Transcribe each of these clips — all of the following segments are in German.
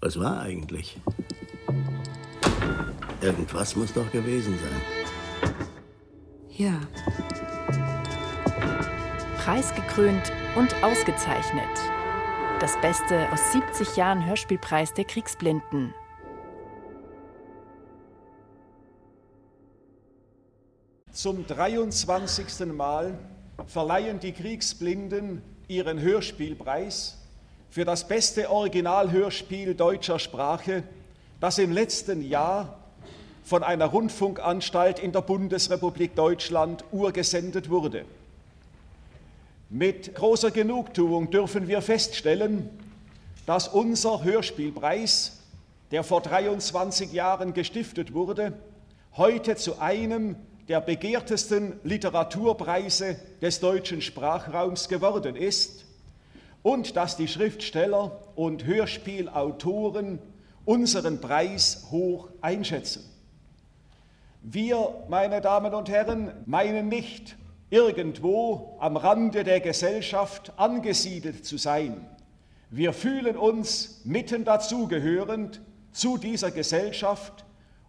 Was war eigentlich? Irgendwas muss doch gewesen sein. Ja. Preisgekrönt und ausgezeichnet. Das Beste aus 70 Jahren Hörspielpreis der Kriegsblinden. Zum 23. Mal verleihen die Kriegsblinden ihren Hörspielpreis für das beste Originalhörspiel deutscher Sprache, das im letzten Jahr von einer Rundfunkanstalt in der Bundesrepublik Deutschland urgesendet wurde. Mit großer Genugtuung dürfen wir feststellen, dass unser Hörspielpreis, der vor 23 Jahren gestiftet wurde, heute zu einem der begehrtesten Literaturpreise des deutschen Sprachraums geworden ist und dass die Schriftsteller und Hörspielautoren unseren Preis hoch einschätzen. Wir, meine Damen und Herren, meinen nicht, irgendwo am Rande der Gesellschaft angesiedelt zu sein. Wir fühlen uns mitten dazugehörend zu dieser Gesellschaft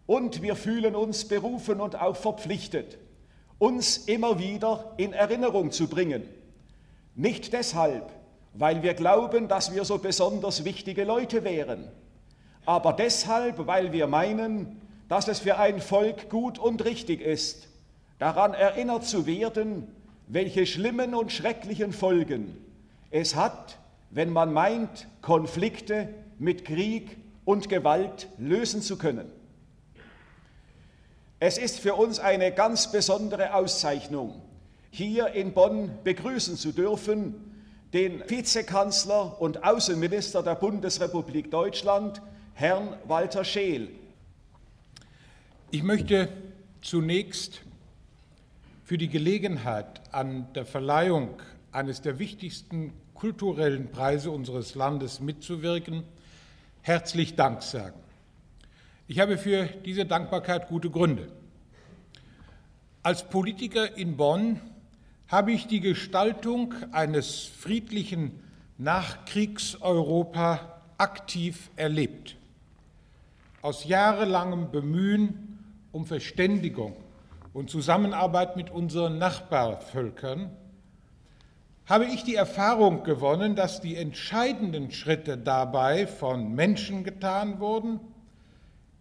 und wir fühlen uns berufen und auch verpflichtet, uns immer wieder in Erinnerung zu bringen. Nicht deshalb, weil wir glauben, dass wir so besonders wichtige Leute wären, aber deshalb, weil wir meinen, dass es für ein Volk gut und richtig ist, daran erinnert zu werden, welche schlimmen und schrecklichen Folgen es hat, wenn man meint, Konflikte mit Krieg und Gewalt lösen zu können. Es ist für uns eine ganz besondere Auszeichnung, hier in Bonn begrüßen zu dürfen den Vizekanzler und Außenminister der Bundesrepublik Deutschland, Herrn Walter Scheel. Ich möchte zunächst für die Gelegenheit an der Verleihung eines der wichtigsten kulturellen Preise unseres Landes mitzuwirken, herzlich Dank sagen. Ich habe für diese Dankbarkeit gute Gründe. Als Politiker in Bonn habe ich die Gestaltung eines friedlichen Nachkriegseuropa aktiv erlebt. Aus jahrelangem Bemühen um Verständigung und Zusammenarbeit mit unseren Nachbarvölkern habe ich die Erfahrung gewonnen, dass die entscheidenden Schritte dabei von Menschen getan wurden,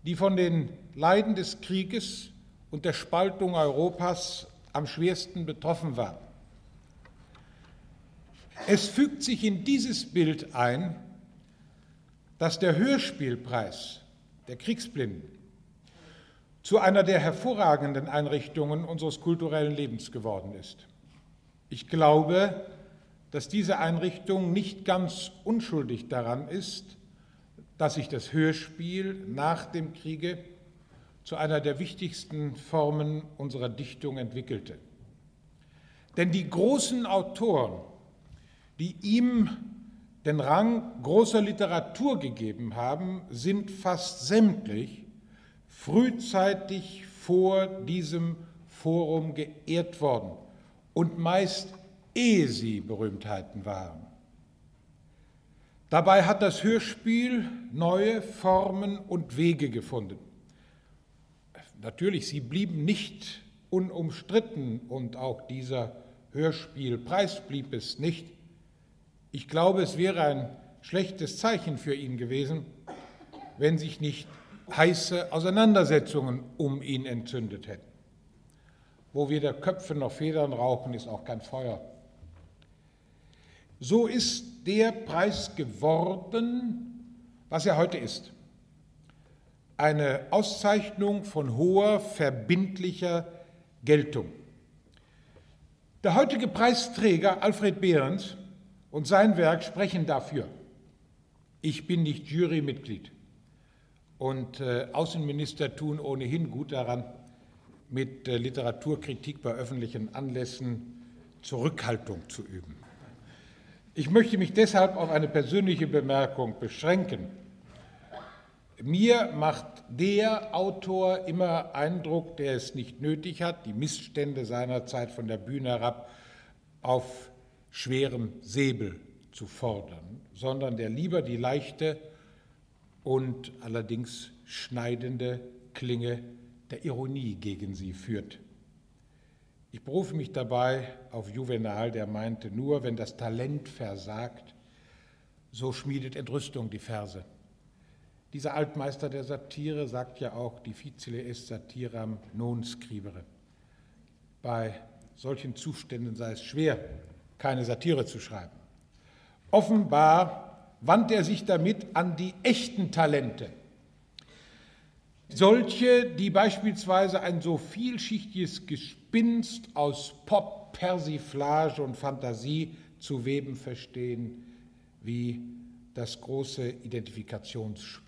die von den Leiden des Krieges und der Spaltung Europas am schwersten betroffen waren. Es fügt sich in dieses Bild ein, dass der Hörspielpreis der Kriegsblinden zu einer der hervorragenden Einrichtungen unseres kulturellen Lebens geworden ist. Ich glaube, dass diese Einrichtung nicht ganz unschuldig daran ist, dass sich das Hörspiel nach dem Kriege zu einer der wichtigsten Formen unserer Dichtung entwickelte. Denn die großen Autoren, die ihm den Rang großer Literatur gegeben haben, sind fast sämtlich frühzeitig vor diesem Forum geehrt worden und meist ehe sie Berühmtheiten waren. Dabei hat das Hörspiel neue Formen und Wege gefunden. Natürlich, sie blieben nicht unumstritten und auch dieser Hörspielpreis blieb es nicht. Ich glaube, es wäre ein schlechtes Zeichen für ihn gewesen, wenn sich nicht heiße Auseinandersetzungen um ihn entzündet hätten. Wo weder Köpfe noch Federn rauchen, ist auch kein Feuer. So ist der Preis geworden, was er heute ist. Eine Auszeichnung von hoher verbindlicher Geltung. Der heutige Preisträger Alfred Behrens und sein Werk sprechen dafür. Ich bin nicht Jurymitglied und äh, Außenminister tun ohnehin gut daran, mit äh, Literaturkritik bei öffentlichen Anlässen Zurückhaltung zu üben. Ich möchte mich deshalb auf eine persönliche Bemerkung beschränken. Mir macht der Autor immer Eindruck, der es nicht nötig hat, die Missstände seiner Zeit von der Bühne herab auf schwerem Säbel zu fordern, sondern der lieber die leichte und allerdings schneidende Klinge der Ironie gegen sie führt. Ich berufe mich dabei auf Juvenal, der meinte, nur wenn das Talent versagt, so schmiedet Entrüstung die Verse. Dieser Altmeister der Satire sagt ja auch, difficile est satiram non scrivere. Bei solchen Zuständen sei es schwer, keine Satire zu schreiben. Offenbar wandte er sich damit an die echten Talente. Solche, die beispielsweise ein so vielschichtiges Gespinst aus Pop, Persiflage und Fantasie zu weben verstehen, wie das große Identifikationsspiel.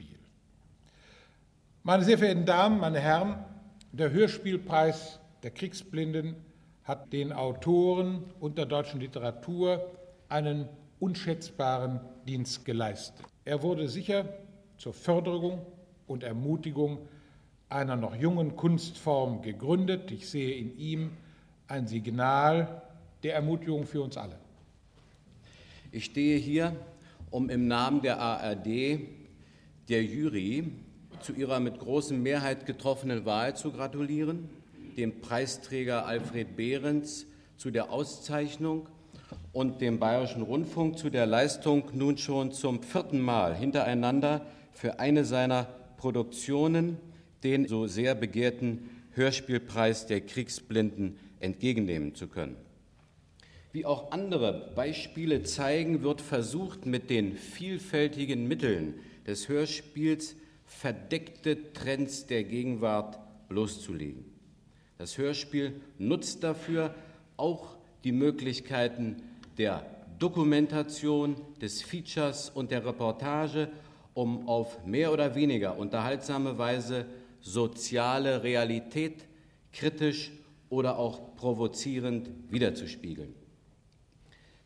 Meine sehr verehrten Damen, meine Herren, der Hörspielpreis der Kriegsblinden hat den Autoren und der deutschen Literatur einen unschätzbaren Dienst geleistet. Er wurde sicher zur Förderung und Ermutigung einer noch jungen Kunstform gegründet. Ich sehe in ihm ein Signal der Ermutigung für uns alle. Ich stehe hier, um im Namen der ARD der Jury zu ihrer mit großem Mehrheit getroffenen Wahl zu gratulieren, dem Preisträger Alfred Behrens zu der Auszeichnung und dem Bayerischen Rundfunk zu der Leistung nun schon zum vierten Mal hintereinander für eine seiner Produktionen den so sehr begehrten Hörspielpreis der Kriegsblinden entgegennehmen zu können. Wie auch andere Beispiele zeigen, wird versucht, mit den vielfältigen Mitteln des Hörspiels verdeckte Trends der Gegenwart bloßzulegen. Das Hörspiel nutzt dafür auch die Möglichkeiten der Dokumentation, des Features und der Reportage, um auf mehr oder weniger unterhaltsame Weise soziale Realität kritisch oder auch provozierend wiederzuspiegeln.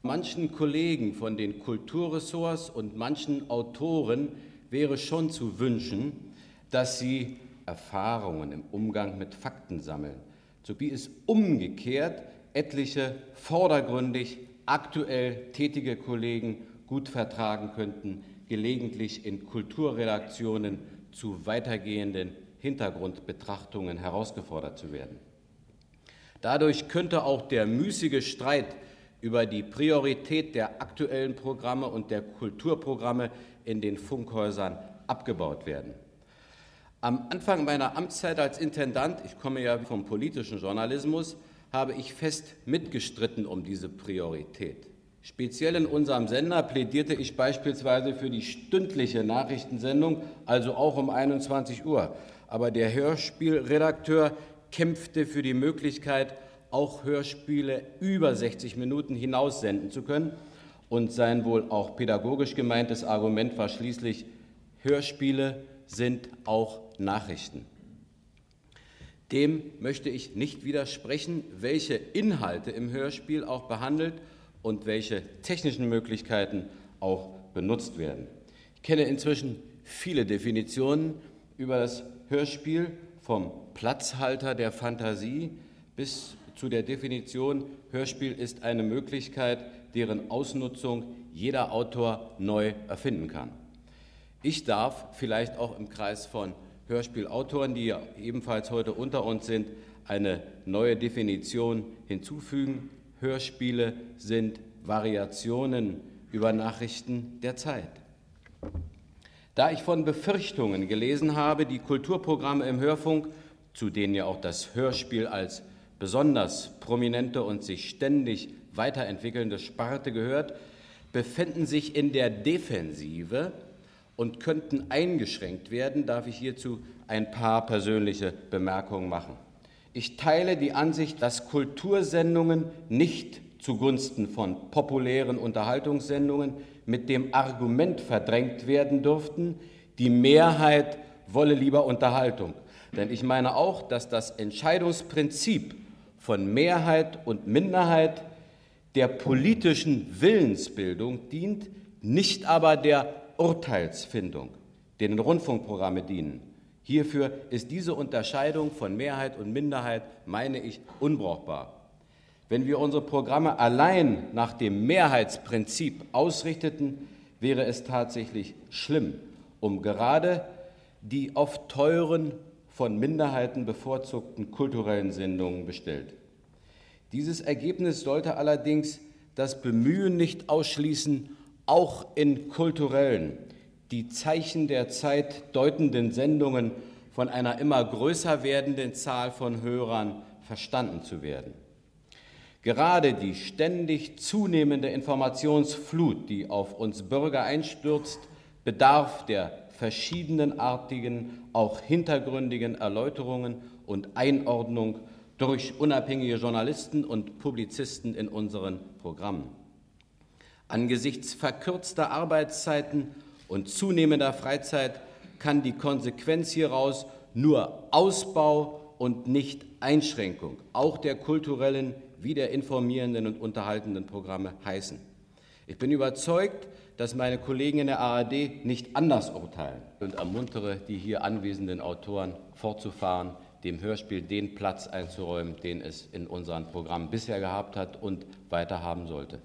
Manchen Kollegen von den Kulturressorts und manchen Autoren wäre schon zu wünschen, dass sie Erfahrungen im Umgang mit Fakten sammeln, so wie es umgekehrt etliche vordergründig aktuell tätige Kollegen gut vertragen könnten, gelegentlich in Kulturredaktionen zu weitergehenden Hintergrundbetrachtungen herausgefordert zu werden. Dadurch könnte auch der müßige Streit über die Priorität der aktuellen Programme und der Kulturprogramme in den Funkhäusern abgebaut werden. Am Anfang meiner Amtszeit als Intendant, ich komme ja vom politischen Journalismus, habe ich fest mitgestritten um diese Priorität. Speziell in unserem Sender plädierte ich beispielsweise für die stündliche Nachrichtensendung, also auch um 21 Uhr. Aber der Hörspielredakteur kämpfte für die Möglichkeit, auch Hörspiele über 60 Minuten hinaus senden zu können. Und sein wohl auch pädagogisch gemeintes Argument war schließlich, Hörspiele sind auch Nachrichten. Dem möchte ich nicht widersprechen, welche Inhalte im Hörspiel auch behandelt und welche technischen Möglichkeiten auch benutzt werden. Ich kenne inzwischen viele Definitionen über das Hörspiel, vom Platzhalter der Fantasie bis zu der Definition, Hörspiel ist eine Möglichkeit, deren Ausnutzung jeder Autor neu erfinden kann. Ich darf vielleicht auch im Kreis von Hörspielautoren, die ja ebenfalls heute unter uns sind, eine neue Definition hinzufügen. Hörspiele sind Variationen über Nachrichten der Zeit. Da ich von Befürchtungen gelesen habe, die Kulturprogramme im Hörfunk, zu denen ja auch das Hörspiel als besonders prominente und sich ständig weiterentwickelnde Sparte gehört, befinden sich in der Defensive und könnten eingeschränkt werden, darf ich hierzu ein paar persönliche Bemerkungen machen. Ich teile die Ansicht, dass Kultursendungen nicht zugunsten von populären Unterhaltungssendungen mit dem Argument verdrängt werden dürften, die Mehrheit wolle lieber Unterhaltung. Denn ich meine auch, dass das Entscheidungsprinzip von Mehrheit und Minderheit der politischen Willensbildung dient, nicht aber der Urteilsfindung, denen Rundfunkprogramme dienen. Hierfür ist diese Unterscheidung von Mehrheit und Minderheit, meine ich, unbrauchbar. Wenn wir unsere Programme allein nach dem Mehrheitsprinzip ausrichteten, wäre es tatsächlich schlimm um gerade die oft teuren, von Minderheiten bevorzugten kulturellen Sendungen bestellt. Dieses Ergebnis sollte allerdings das Bemühen nicht ausschließen, auch in kulturellen, die Zeichen der Zeit deutenden Sendungen von einer immer größer werdenden Zahl von Hörern verstanden zu werden. Gerade die ständig zunehmende Informationsflut, die auf uns Bürger einstürzt, bedarf der verschiedenartigen, auch hintergründigen Erläuterungen und Einordnung durch unabhängige Journalisten und Publizisten in unseren Programmen. Angesichts verkürzter Arbeitszeiten und zunehmender Freizeit kann die Konsequenz hieraus nur Ausbau und nicht Einschränkung auch der kulturellen wie der informierenden und unterhaltenden Programme heißen. Ich bin überzeugt, dass meine Kollegen in der ARD nicht anders urteilen und ermuntere die hier anwesenden Autoren fortzufahren, dem Hörspiel den Platz einzuräumen, den es in unseren Programmen bisher gehabt hat und weiter haben sollte.